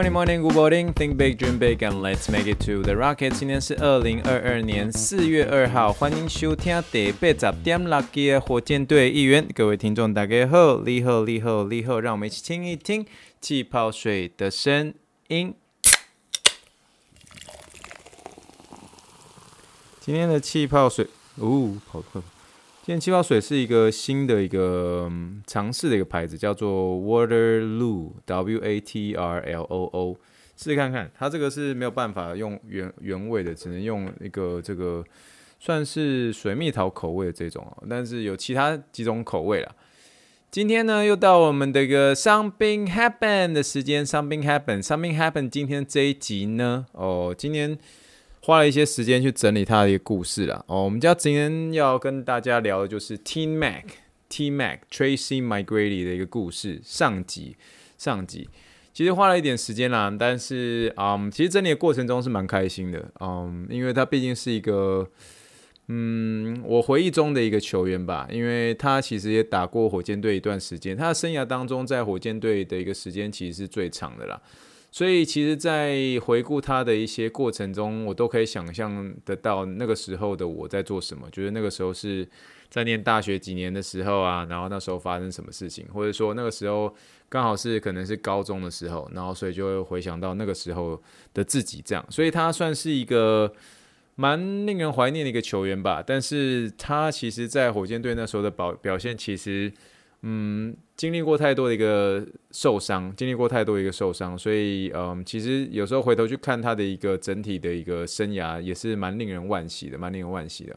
Morning, morning, good morning. Think big, dream big, and let's make it to the rocket. 今天是二零二二年四月二号，欢迎收听第八十点六集的火箭队一员。各位听众，大家好，你好，你好，你好，让我们一起听一听气泡水的声音。今天的气泡水，哦，跑快。今天气泡水是一个新的一个尝试的一个牌子，叫做 Waterloo，W A T R L O O，试试看看。它这个是没有办法用原原味的，只能用一个这个算是水蜜桃口味的这种，但是有其他几种口味啦。今天呢，又到我们的一个 Something Happen 的时间，Something Happen，Something Happen。今天这一集呢，哦，今天。花了一些时间去整理他的一个故事啦。哦，我们家今天要跟大家聊的就是 T Mac T Mac Tracy McGrady 的一个故事上集上集，其实花了一点时间啦，但是嗯，其实整理的过程中是蛮开心的，嗯，因为他毕竟是一个嗯，我回忆中的一个球员吧，因为他其实也打过火箭队一段时间，他的生涯当中在火箭队的一个时间其实是最长的啦。所以，其实，在回顾他的一些过程中，我都可以想象得到那个时候的我在做什么。就是那个时候是在念大学几年的时候啊，然后那时候发生什么事情，或者说那个时候刚好是可能是高中的时候，然后所以就会回想到那个时候的自己这样。所以他算是一个蛮令人怀念的一个球员吧。但是他其实，在火箭队那时候的表表现，其实。嗯，经历过太多的一个受伤，经历过太多的一个受伤，所以嗯，其实有时候回头去看他的一个整体的一个生涯，也是蛮令人惋惜的，蛮令人惋惜的。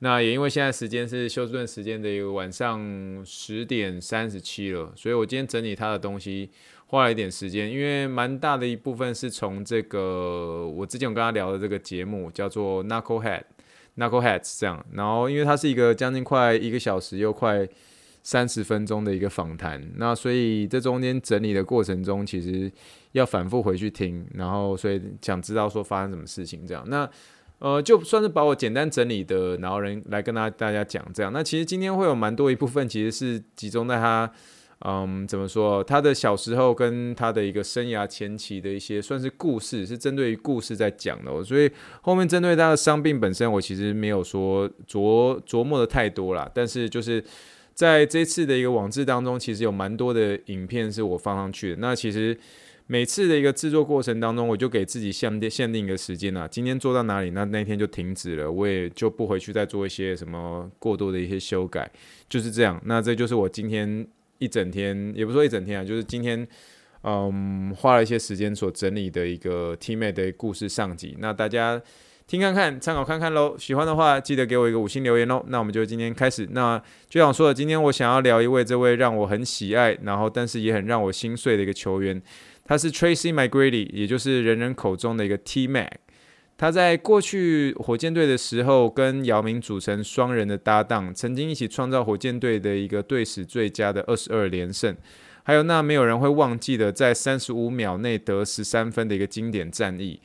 那也因为现在时间是休斯顿时间的一个晚上十点三十七了，所以我今天整理他的东西花了一点时间，因为蛮大的一部分是从这个我之前我跟他聊的这个节目叫做 Knucklehead Knuckleheads 这样，然后因为它是一个将近快一个小时又快。三十分钟的一个访谈，那所以这中间整理的过程中，其实要反复回去听，然后所以想知道说发生什么事情这样。那呃，就算是把我简单整理的，然后人来跟大大家讲这样。那其实今天会有蛮多一部分，其实是集中在他，嗯，怎么说，他的小时候跟他的一个生涯前期的一些算是故事，是针对于故事在讲的。所以后面针对他的伤病本身，我其实没有说琢琢磨的太多啦，但是就是。在这次的一个网志当中，其实有蛮多的影片是我放上去的。那其实每次的一个制作过程当中，我就给自己限定限定一个时间啊，今天做到哪里，那那天就停止了，我也就不回去再做一些什么过多的一些修改，就是这样。那这就是我今天一整天，也不说一整天啊，就是今天嗯花了一些时间所整理的一个 team 的故事上集。那大家。听看看，参考看看喽。喜欢的话，记得给我一个五星留言哦。那我们就今天开始。那就像我说的，今天我想要聊一位这位让我很喜爱，然后但是也很让我心碎的一个球员，他是 Tracy McGrady，也就是人人口中的一个 T Mac。他在过去火箭队的时候，跟姚明组成双人的搭档，曾经一起创造火箭队的一个队史最佳的二十二连胜，还有那没有人会忘记的在三十五秒内得十三分的一个经典战役。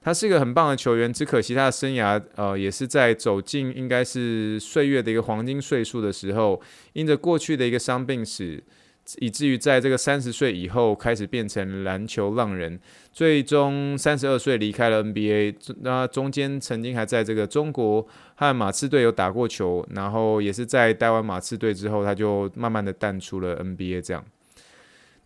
他是一个很棒的球员，只可惜他的生涯，呃，也是在走进应该是岁月的一个黄金岁数的时候，因着过去的一个伤病史，以至于在这个三十岁以后开始变成篮球浪人，最终三十二岁离开了 NBA。那中间曾经还在这个中国和马刺队有打过球，然后也是在待完马刺队之后，他就慢慢的淡出了 NBA 这样。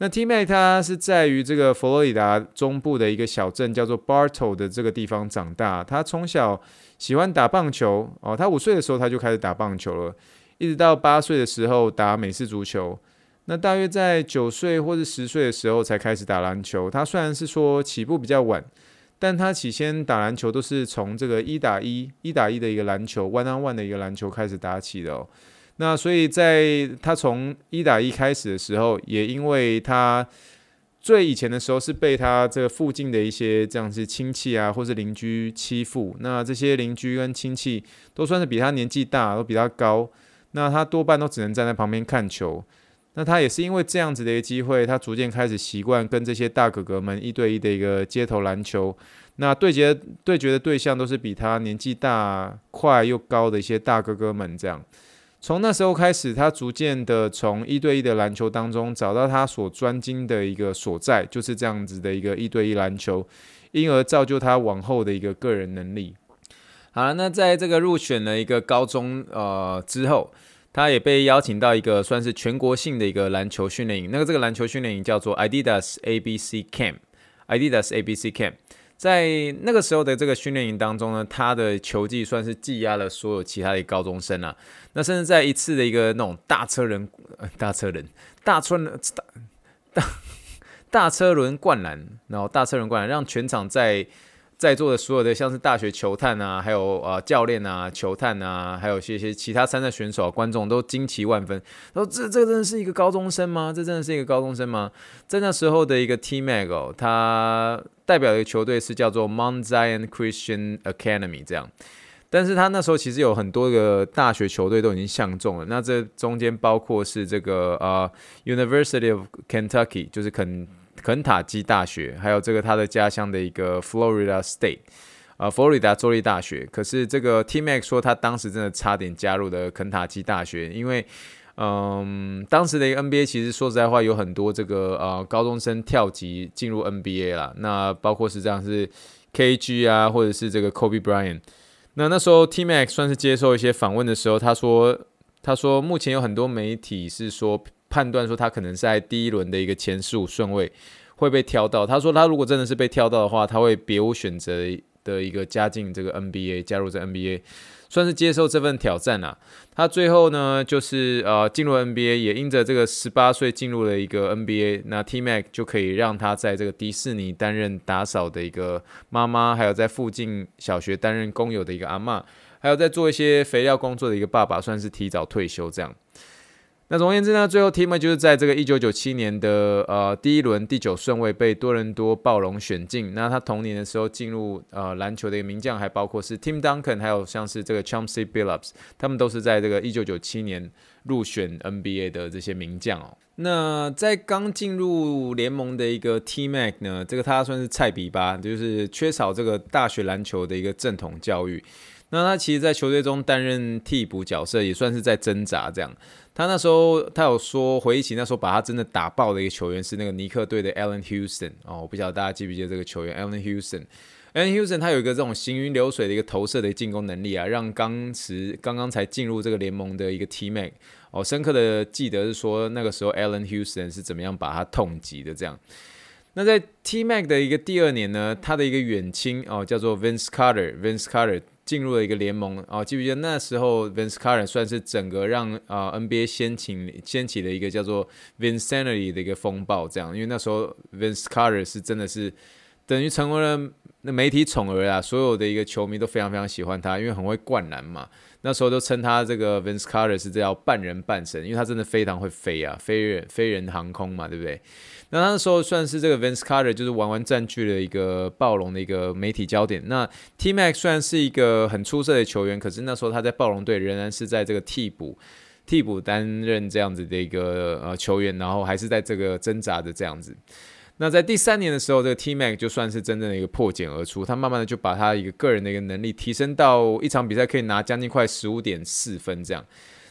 那 T Mac 他是在于这个佛罗里达中部的一个小镇叫做 Bartow 的这个地方长大。他从小喜欢打棒球哦，他五岁的时候他就开始打棒球了，一直到八岁的时候打美式足球。那大约在九岁或者十岁的时候才开始打篮球。他虽然是说起步比较晚，但他起先打篮球都是从这个一打一、一打一的一个篮球，one on one 的一个篮球开始打起的哦。那所以，在他从一打一开始的时候，也因为他最以前的时候是被他这个附近的一些这样子亲戚啊，或是邻居欺负。那这些邻居跟亲戚都算是比他年纪大，都比他高。那他多半都只能站在旁边看球。那他也是因为这样子的一个机会，他逐渐开始习惯跟这些大哥哥们一对一的一个街头篮球。那对决对决的对象都是比他年纪大、快又高的一些大哥哥们。这样，从那时候开始，他逐渐的从一对一的篮球当中找到他所专精的一个所在，就是这样子的一个一对一篮球，因而造就他往后的一个个人能力。好了，那在这个入选了一个高中呃之后。他也被邀请到一个算是全国性的一个篮球训练营，那个这个篮球训练营叫做 Adidas ABC Camp，Adidas ABC Camp，在那个时候的这个训练营当中呢，他的球技算是技压了所有其他的高中生啊。那甚至在一次的一个那种大车轮、大车轮、大车大大大车轮灌篮，然后大车轮灌篮让全场在。在座的所有的像是大学球探啊，还有呃教练啊、球探啊，还有些些其他参赛选手、啊观众都惊奇万分。他说这这真的是一个高中生吗？这真的是一个高中生吗？在那时候的一个 T-Mac 哦，他代表的球队是叫做 Mount Zion Christian Academy 这样。但是他那时候其实有很多个大学球队都已经相中了。那这中间包括是这个呃 University of Kentucky，就是肯。肯塔基大学，还有这个他的家乡的一个 Florida State，啊、呃，佛罗里达州立大学。可是这个 T-Mac 说他当时真的差点加入了肯塔基大学，因为，嗯，当时的一个 NBA 其实说实在话有很多这个呃高中生跳级进入 NBA 啦，那包括是这样是 KG 啊，或者是这个 Kobe Bryant。那那时候 T-Mac 算是接受一些访问的时候，他说他说目前有很多媒体是说。判断说他可能在第一轮的一个前十五顺位会被挑到。他说他如果真的是被挑到的话，他会别无选择的一个加进这个 NBA，加入这 NBA，算是接受这份挑战啊。他最后呢就是呃进入 NBA，也因着这个十八岁进入了一个 NBA，那 T-Mac 就可以让他在这个迪士尼担任打扫的一个妈妈，还有在附近小学担任工友的一个阿妈，还有在做一些肥料工作的一个爸爸，算是提早退休这样。那总而言之呢，最后 T-Mac 就是在这个一九九七年的呃第一轮第九顺位被多伦多暴龙选进。那他同年的时候进入呃篮球的一个名将，还包括是 Tim Duncan，还有像是这个 Chauncey Billups，他们都是在这个一九九七年入选 NBA 的这些名将哦。那在刚进入联盟的一个 T-Mac 呢，这个他算是菜比吧，就是缺少这个大学篮球的一个正统教育。那他其实，在球队中担任替补角色，也算是在挣扎这样。他那时候，他有说回忆起那时候把他真的打爆的一个球员是那个尼克队的 Allen Houston 哦，我不晓得大家记不记得这个球员 Allen Houston。Allen Houston 他有一个这种行云流水的一个投射的进攻能力啊，让当时刚刚才进入这个联盟的一个 T-Mac 哦，深刻的记得是说那个时候 Allen Houston 是怎么样把他痛击的这样。那在 T-Mac 的一个第二年呢，他的一个远亲哦叫做 Vince Carter，Vince Carter。进入了一个联盟啊，记不记得那时候 Vince Carter 算是整个让啊、NBA 掀起掀起了一个叫做 Vinsanity 的一个风暴，这样，因为那时候 Vince Carter 是真的是等于成为了那媒体宠儿啊，所有的一个球迷都非常非常喜欢他，因为很会灌篮嘛。那时候都称他这个 Vince Carter 是叫半人半神，因为他真的非常会飞啊，飞人飞人航空嘛，对不对？那那时候算是这个 Vince Carter 就是完完占据了一个暴龙的一个媒体焦点。那 T-Mac 虽然是一个很出色的球员，可是那时候他在暴龙队仍然是在这个替补替补担任这样子的一个呃球员，然后还是在这个挣扎的这样子。那在第三年的时候，这个 T-Mac 就算是真正的一个破茧而出，他慢慢的就把他一个个人的一个能力提升到一场比赛可以拿将近快十五点四分这样。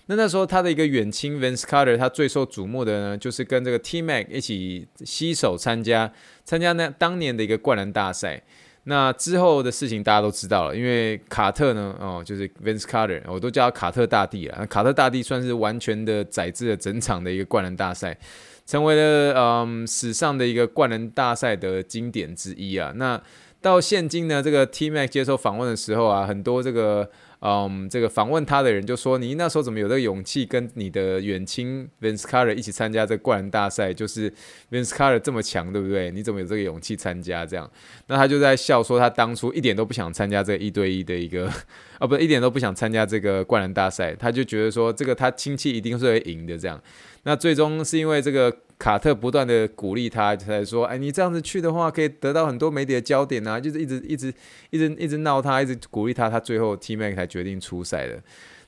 那那时候他的一个远亲 Vince Carter，他最受瞩目的呢，就是跟这个 T-Mac 一起携手参加参加那当年的一个灌篮大赛。那之后的事情大家都知道了，因为卡特呢，哦，就是 Vince Carter，我都叫他卡特大帝了。卡特大帝算是完全的宰制了整场的一个灌篮大赛。成为了嗯史上的一个冠人大赛的经典之一啊。那到现今呢，这个 T-Mac 接受访问的时候啊，很多这个嗯这个访问他的人就说：“你那时候怎么有这个勇气跟你的远亲 Vince Carter 一起参加这个灌篮大赛？就是 Vince Carter 这么强，对不对？你怎么有这个勇气参加？这样？”那他就在笑说，他当初一点都不想参加这一对一的一个啊，不一点都不想参加这个灌篮大赛，他就觉得说这个他亲戚一定是会赢的这样。那最终是因为这个卡特不断的鼓励他，才说：“哎，你这样子去的话，可以得到很多媒体的焦点啊！”就是一直一直一直一直闹他，一直鼓励他，他最后 T-Mac 才决定出赛的。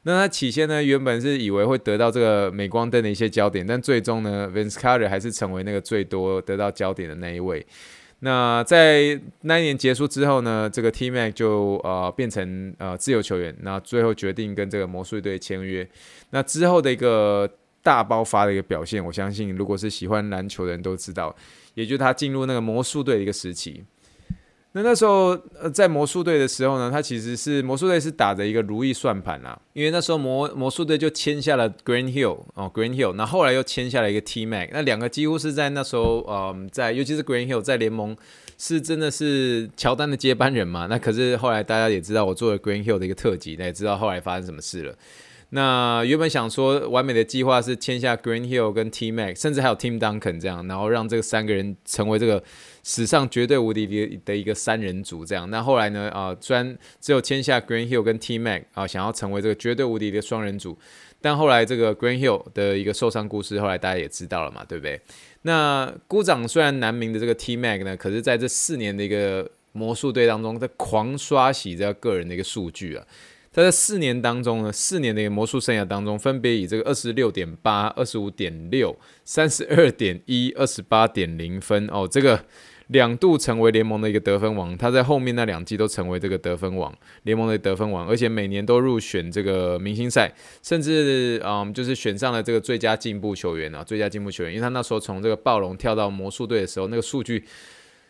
那他起先呢，原本是以为会得到这个镁光灯的一些焦点，但最终呢，Vince Carter 还是成为那个最多得到焦点的那一位。那在那一年结束之后呢，这个 T-Mac 就呃变成呃自由球员，那最后决定跟这个魔术队签约。那之后的一个大爆发的一个表现，我相信如果是喜欢篮球的人都知道，也就是他进入那个魔术队的一个时期。那那时候，呃，在魔术队的时候呢，他其实是魔术队是打着一个如意算盘啦，因为那时候魔魔术队就签下了 Green Hill 哦，Green Hill，那后，来又签下了一个 T Mac，那两个几乎是在那时候，嗯，在尤其是 Green Hill 在联盟是真的是乔丹的接班人嘛，那可是后来大家也知道我做了 Green Hill 的一个特辑，那也知道后来发生什么事了。那原本想说完美的计划是签下 Green Hill 跟 T Mac，甚至还有 Tim Duncan 这样，然后让这个三个人成为这个。史上绝对无敌的的一个三人组，这样。那后来呢？啊、呃，虽然只有签下 Green Hill 跟 T Mac 啊，想要成为这个绝对无敌的双人组，但后来这个 Green Hill 的一个受伤故事，后来大家也知道了嘛，对不对？那孤掌虽然难鸣的这个 T Mac 呢，可是在这四年的一个魔术队当中，在狂刷洗这个个人的一个数据啊。他在四年当中呢，四年的一个魔术生涯当中，分别以这个二十六点八、二十五点六、三十二点一、二十八点零分哦，这个。两度成为联盟的一个得分王，他在后面那两季都成为这个得分王，联盟的得分王，而且每年都入选这个明星赛，甚至嗯，就是选上了这个最佳进步球员啊，最佳进步球员，因为他那时候从这个暴龙跳到魔术队的时候，那个数据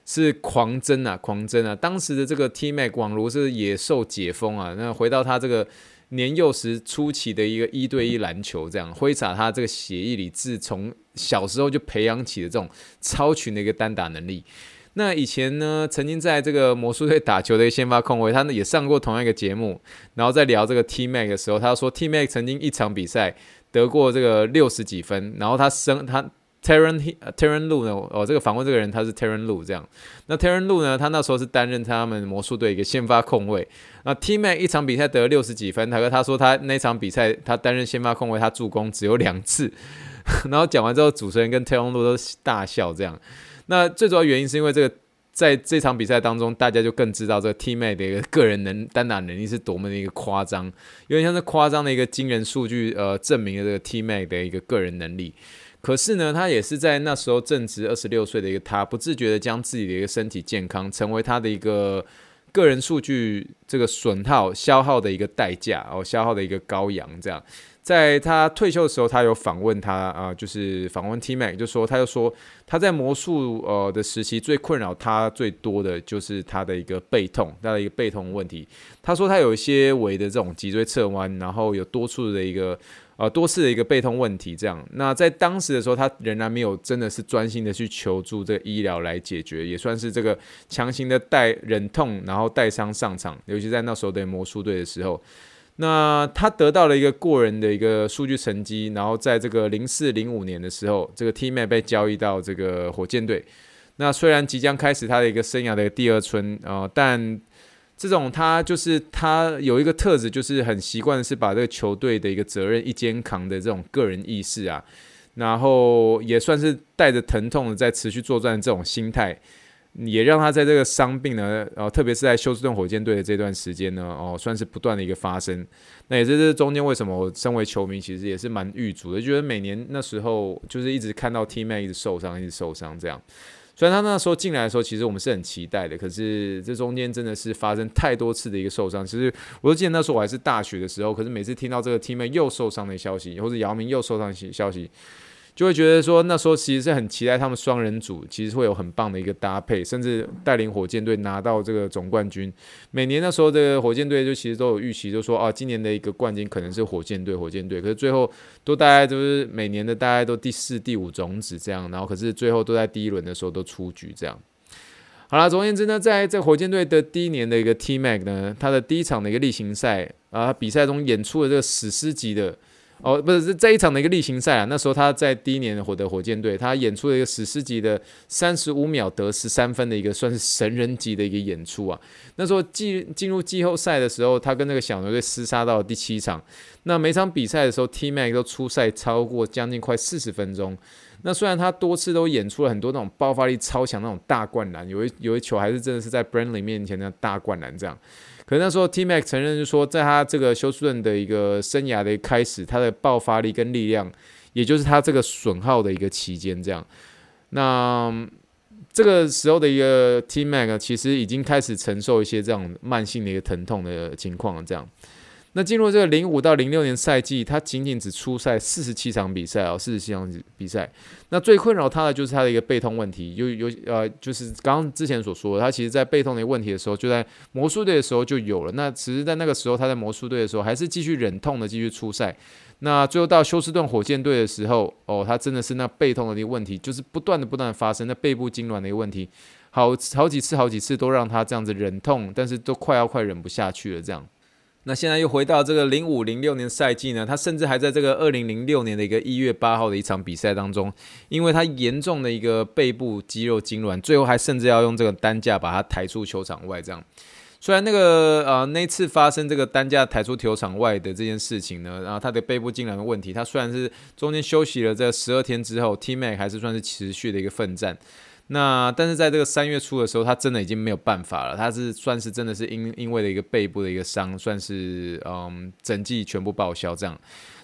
是狂增啊，狂增啊，当时的这个 T-Mac 广如是野兽解封啊，那回到他这个。年幼时初期的一个一对一篮球，这样挥洒他这个血液里，自从小时候就培养起的这种超群的一个单打能力。那以前呢，曾经在这个魔术队打球的一个先发控卫，他呢也上过同样一个节目，然后在聊这个 T Mac 的时候，他说 T Mac 曾经一场比赛得过这个六十几分，然后他生他。Tyronn Tyronn Lu 呢？哦，这个访问这个人他是 Tyronn Lu 这样。那 Tyronn Lu 呢？他那时候是担任他们魔术队一个先发控卫。那 T-Mac 一场比赛得了六十几分，他说他说他那场比赛他担任先发控卫，他助攻只有两次。然后讲完之后，主持人跟 Tyronn Lu 都大笑这样。那最主要原因是因为这个在这场比赛当中，大家就更知道这个 T-Mac 的一个个人能单打能力是多么的一个夸张，有点像是夸张的一个惊人数据，呃，证明了这个 T-Mac 的一个个人能力。可是呢，他也是在那时候正值二十六岁的一个他，不自觉的将自己的一个身体健康成为他的一个个人数据这个损耗消耗的一个代价哦，消耗的一个羔羊这样。在他退休的时候，他有访问他啊、就是访问 T-Mac，就说他就说他在魔术呃的时期最困扰他最多的就是他的一个背痛，他的一个背痛问题。他说他有一些微的这种脊椎侧弯，然后有多处的一个。呃，多次的一个背痛问题，这样。那在当时的时候，他仍然没有真的是专心的去求助这个医疗来解决，也算是这个强行的带忍痛，然后带伤上场。尤其在那时候的魔术队的时候，那他得到了一个过人的一个数据成绩，然后在这个零四零五年的时候，这个 T-Mac 被交易到这个火箭队。那虽然即将开始他的一个生涯的第二春啊，但这种他就是他有一个特质，就是很习惯是把这个球队的一个责任一肩扛的这种个人意识啊，然后也算是带着疼痛的在持续作战的这种心态，也让他在这个伤病呢，呃，特别是在休斯顿火箭队的这段时间呢，哦，算是不断的一个发生。那也是这中间为什么我身为球迷其实也是蛮郁卒的，觉得每年那时候就是一直看到 T-Mac 一直受伤，一直受伤这样。虽然他那时候进来的时候，其实我们是很期待的，可是这中间真的是发生太多次的一个受伤。其实我都记得那时候我还是大学的时候，可是每次听到这个 T-Mac 又受伤的消息，或者姚明又受伤的消息。就会觉得说，那时候其实是很期待他们双人组，其实会有很棒的一个搭配，甚至带领火箭队拿到这个总冠军。每年那时候这个火箭队就其实都有预期，就说啊，今年的一个冠军可能是火箭队，火箭队。可是最后都大概都是每年的大概都第四、第五种子这样，然后可是最后都在第一轮的时候都出局这样。好了，总而言之呢，在这火箭队的第一年的一个 T-Mac 呢，他的第一场的一个例行赛啊，比赛中演出了这个史诗级的。哦，不是，是这一场的一个例行赛啊。那时候他在第一年获得火箭队，他演出了一个史诗级的三十五秒得十三分的一个算是神人级的一个演出啊。那时候进进入季后赛的时候，他跟那个小牛队厮杀到第七场。那每场比赛的时候，T-Mac 都出赛超过将近快四十分钟。那虽然他多次都演出了很多那种爆发力超强那种大灌篮，有一有一球还是真的是在 Brandley 面前的大灌篮这样。可是那时候 T Mac 承认就说，在他这个休斯顿的一个生涯的开始，他的爆发力跟力量，也就是他这个损耗的一个期间这样。那这个时候的一个 T Mac 其实已经开始承受一些这样慢性的一个疼痛的情况这样。那进入这个零五到零六年赛季，他仅仅只出赛四十七场比赛哦，四十七场比赛。那最困扰他的就是他的一个背痛问题，有有呃，就是刚刚之前所说的，他其实在背痛的问题的时候，就在魔术队的时候就有了。那其实，在那个时候他在魔术队的时候，还是继续忍痛的继续出赛。那最后到休斯顿火箭队的时候，哦，他真的是那背痛的一个问题，就是不断的不断的发生，那背部痉挛的一个问题，好好几次好几次都让他这样子忍痛，但是都快要快忍不下去了这样。那现在又回到这个零五零六年赛季呢，他甚至还在这个二零零六年的一个一月八号的一场比赛当中，因为他严重的一个背部肌肉痉挛，最后还甚至要用这个担架把他抬出球场外。这样，虽然那个呃那次发生这个担架抬出球场外的这件事情呢，然后他的背部痉挛的问题，他虽然是中间休息了这十二天之后，T-Mac 还是算是持续的一个奋战。那但是在这个三月初的时候，他真的已经没有办法了。他是算是真的是因因为的一个背部的一个伤，算是嗯整季全部报销这样。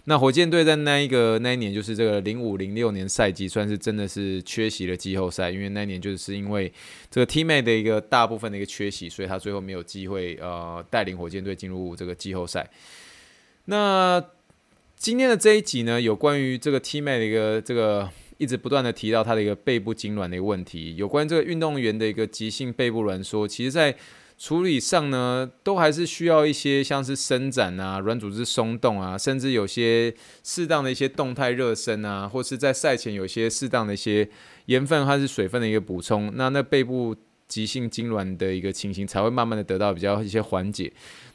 那火箭队在那一个那一年，就是这个零五零六年赛季，算是真的是缺席了季后赛，因为那一年就是因为这个 teammate 的一个大部分的一个缺席，所以他最后没有机会呃带领火箭队进入这个季后赛。那今天的这一集呢，有关于这个 teammate 的一个这个。一直不断的提到他的一个背部痉挛的一个问题，有关这个运动员的一个急性背部挛缩，其实在处理上呢，都还是需要一些像是伸展啊、软组织松动啊，甚至有些适当的一些动态热身啊，或是在赛前有些适当的一些盐分还是水分的一个补充，那那背部急性痉挛的一个情形才会慢慢的得到比较一些缓解。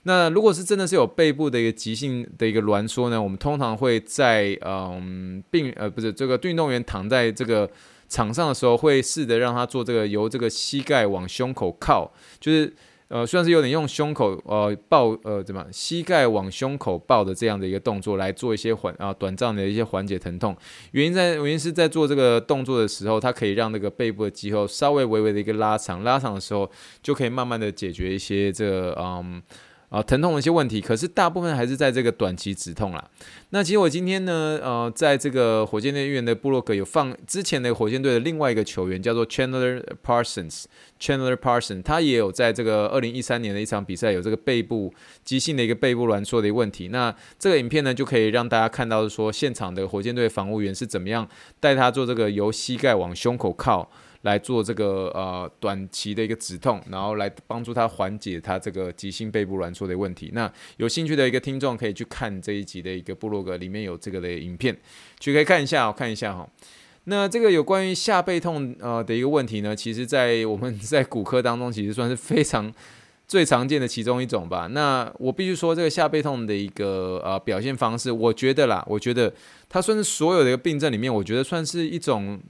那如果是真的是有背部的一个急性的一个挛缩呢，我们通常会在嗯病呃不是这个运动员躺在这个场上的时候，会试着让他做这个由这个膝盖往胸口靠，就是呃虽然是有点用胸口呃抱呃怎么膝盖往胸口抱的这样的一个动作来做一些缓啊短暂的一些缓解疼痛。原因在原因是在做这个动作的时候，它可以让那个背部的肌肉稍微微微的一个拉长，拉长的时候就可以慢慢的解决一些这个嗯。啊，疼痛的一些问题，可是大部分还是在这个短期止痛啦。那其实我今天呢，呃，在这个火箭队员的部落格有放之前的火箭队的另外一个球员，叫做 Chandler Parsons，Chandler Parsons，他也有在这个二零一三年的一场比赛有这个背部急性的一个背部挛缩的一个问题。那这个影片呢，就可以让大家看到说，现场的火箭队防护员是怎么样带他做这个由膝盖往胸口靠。来做这个呃短期的一个止痛，然后来帮助他缓解他这个急性背部软缩的问题。那有兴趣的一个听众可以去看这一集的一个部落格，里面有这个的影片，去可以看一下，我看一下哈。那这个有关于下背痛呃的一个问题呢，其实在我们在骨科当中，其实算是非常最常见的其中一种吧。那我必须说，这个下背痛的一个呃表现方式，我觉得啦，我觉得它算是所有的一个病症里面，我觉得算是一种。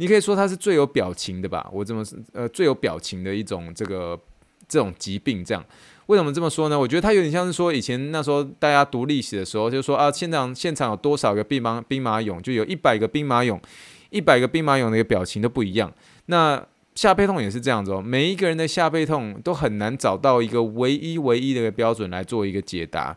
你可以说它是最有表情的吧？我这么呃最有表情的一种这个这种疾病，这样为什么这么说呢？我觉得它有点像是说以前那时候大家读历史的时候，就说啊现场现场有多少个兵马兵马俑，就有一百个兵马俑，一百个兵马俑的一个表情都不一样。那下背痛也是这样子哦，每一个人的下背痛都很难找到一个唯一唯一的一个标准来做一个解答。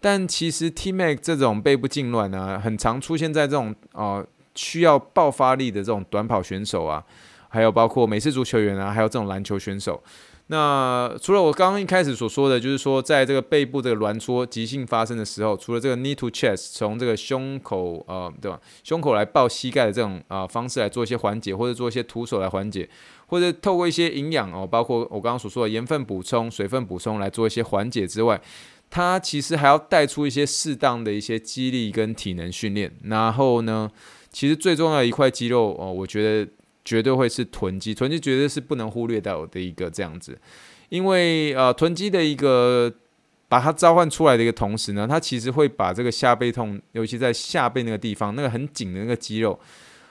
但其实 T-Mac 这种背部痉挛呢，很常出现在这种呃。需要爆发力的这种短跑选手啊，还有包括美式足球员啊，还有这种篮球选手。那除了我刚刚一开始所说的，就是说在这个背部这个攣缩急性发生的时候，除了这个 knee to chest 从这个胸口呃对吧，胸口来抱膝盖的这种啊、呃、方式来做一些缓解，或者做一些徒手来缓解，或者透过一些营养哦，包括我刚刚所说的盐分补充、水分补充来做一些缓解之外，它其实还要带出一些适当的一些肌力跟体能训练，然后呢。其实最重要的一块肌肉哦，我觉得绝对会是臀肌，臀肌绝对是不能忽略到的一个这样子，因为呃臀肌的一个把它召唤出来的一个同时呢，它其实会把这个下背痛，尤其在下背那个地方那个很紧的那个肌肉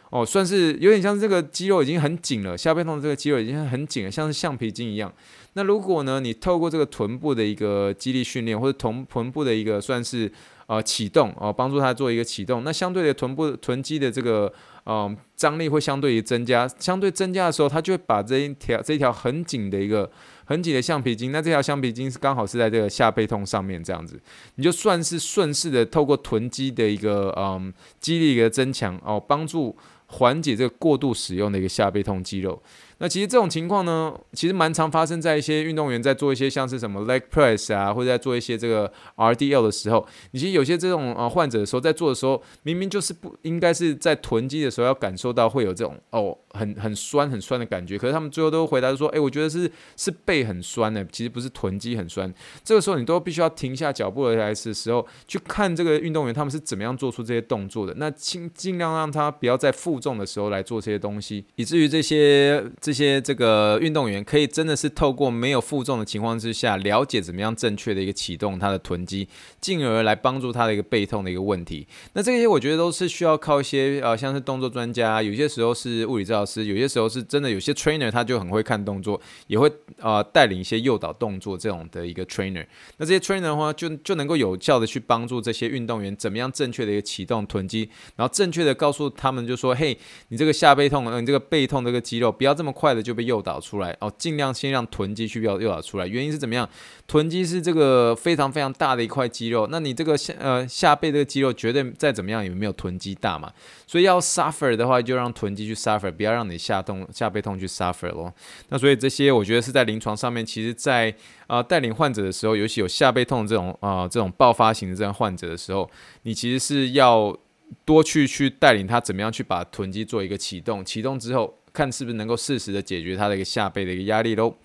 哦，算是有点像这个肌肉已经很紧了，下背痛这个肌肉已经很紧了，像是橡皮筋一样。那如果呢，你透过这个臀部的一个肌力训练，或者臀臀部的一个算是。呃启动哦，帮助他做一个启动。那相对的臀部臀肌的这个嗯张力会相对于增加，相对增加的时候，他就会把这一条这一条很紧的一个很紧的橡皮筋，那这条橡皮筋是刚好是在这个下背痛上面这样子，你就算是顺势的透过臀肌的一个嗯肌力的增强哦，帮助缓解这个过度使用的一个下背痛肌肉。那其实这种情况呢，其实蛮常发生在一些运动员在做一些像是什么 leg press 啊，或者在做一些这个 RDL 的时候，你其实有些这种呃患者的时候，在做的时候，明明就是不应该是在臀肌的时候要感受到会有这种哦很很酸很酸的感觉，可是他们最后都回答说，哎，我觉得是是背很酸的，其实不是臀肌很酸。这个时候你都必须要停下脚步来的时候，去看这个运动员他们是怎么样做出这些动作的，那尽尽量让他不要在负重的时候来做这些东西，以至于这些这。一些这个运动员可以真的是透过没有负重的情况之下，了解怎么样正确的一个启动他的臀肌，进而来帮助他的一个背痛的一个问题。那这些我觉得都是需要靠一些呃，像是动作专家，有些时候是物理治疗师，有些时候是真的有些 trainer 他就很会看动作，也会呃带领一些诱导动作这种的一个 trainer。那这些 trainer 的话就，就就能够有效的去帮助这些运动员怎么样正确的一个启动臀肌，然后正确的告诉他们就说，嘿，你这个下背痛，你这个背痛这个肌肉不要这么快。的就被诱导出来哦，尽量先让臀肌去诱诱导出来。原因是怎么样？臀肌是这个非常非常大的一块肌肉，那你这个下呃下背这个肌肉绝对再怎么样也没有臀肌大嘛。所以要 suffer 的话，就让臀肌去 suffer，不要让你下痛下背痛去 suffer 咯。那所以这些我觉得是在临床上面，其实在啊、带领患者的时候，尤其有下背痛这种啊、这种爆发型的这样患者的时候，你其实是要多去去带领他怎么样去把臀肌做一个启动，启动之后。看是不是能够适时的解决他的一个下背的一个压力喽。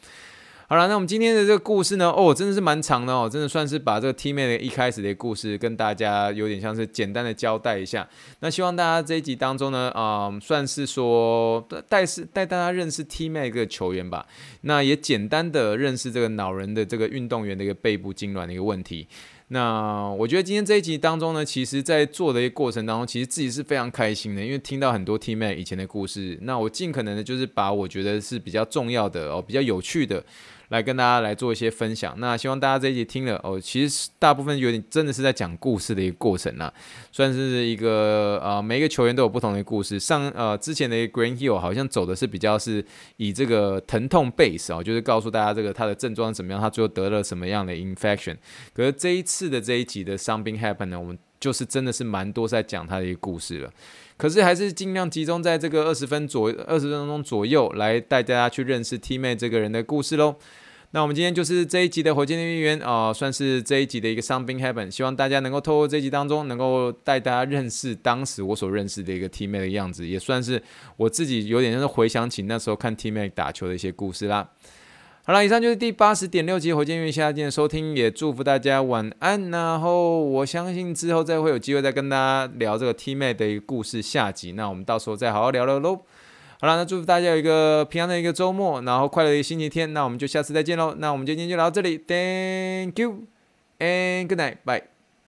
好了，那我们今天的这个故事呢，哦，真的是蛮长的哦，真的算是把这个 T-Mac 一开始的故事跟大家有点像是简单的交代一下。那希望大家这一集当中呢，啊、算是说带是带大家认识 T-Mac 这个球员吧。那也简单的认识这个恼人的这个运动员的一个背部痉挛的一个问题。那我觉得今天这一集当中呢，其实，在做的一个过程当中，其实自己是非常开心的，因为听到很多 Tman 以前的故事。那我尽可能的，就是把我觉得是比较重要的哦，比较有趣的。来跟大家来做一些分享，那希望大家这一集听了哦，其实大部分有点真的是在讲故事的一个过程啦，算是一个呃每一个球员都有不同的故事。上呃之前的一个 Green Hill 好像走的是比较是以这个疼痛 base 哦，就是告诉大家这个他的症状怎么样，他最后得了什么样的 infection。可是这一次的这一集的 Something Happened 呢，我们就是真的是蛮多在讲他的一个故事了。可是还是尽量集中在这个二十分左二十分钟左右来带大家去认识 T-Mac 这个人的故事喽。那我们今天就是这一集的火箭练习员啊，算是这一集的一个 Something Happened，希望大家能够透过这一集当中，能够带大家认识当时我所认识的一个 T-Mac 的样子，也算是我自己有点像是回想起那时候看 T-Mac 打球的一些故事啦。好了，以上就是第八十点六集火箭运下见，的收听，也祝福大家晚安。然后我相信之后再会有机会再跟大家聊这个 T-Mac 的一个故事下集，那我们到时候再好好聊聊喽。好了，那祝福大家有一个平安的一个周末，然后快乐的一个星期天。那我们就下次再见喽。那我们今天就聊到这里，Thank you and good night，bye。